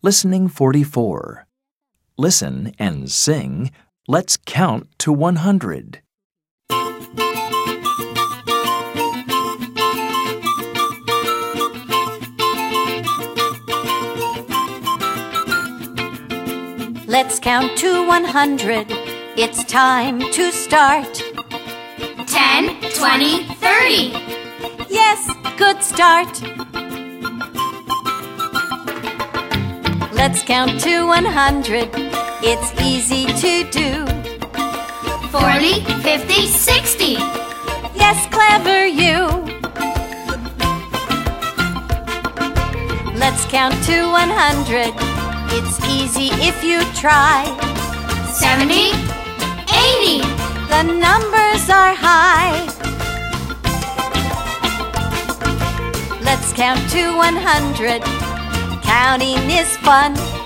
Listening 44. Listen and sing. Let's count to 100. Let's count to 100. It's time to start. 10, 20, 30. Yes, good start. Let's count to 100. It's easy to do. 40, 50, 60. Yes, clever you. Let's count to 100. It's easy if you try. 70, 80. The numbers are high. Let's count to 100. Counting is fun. 90,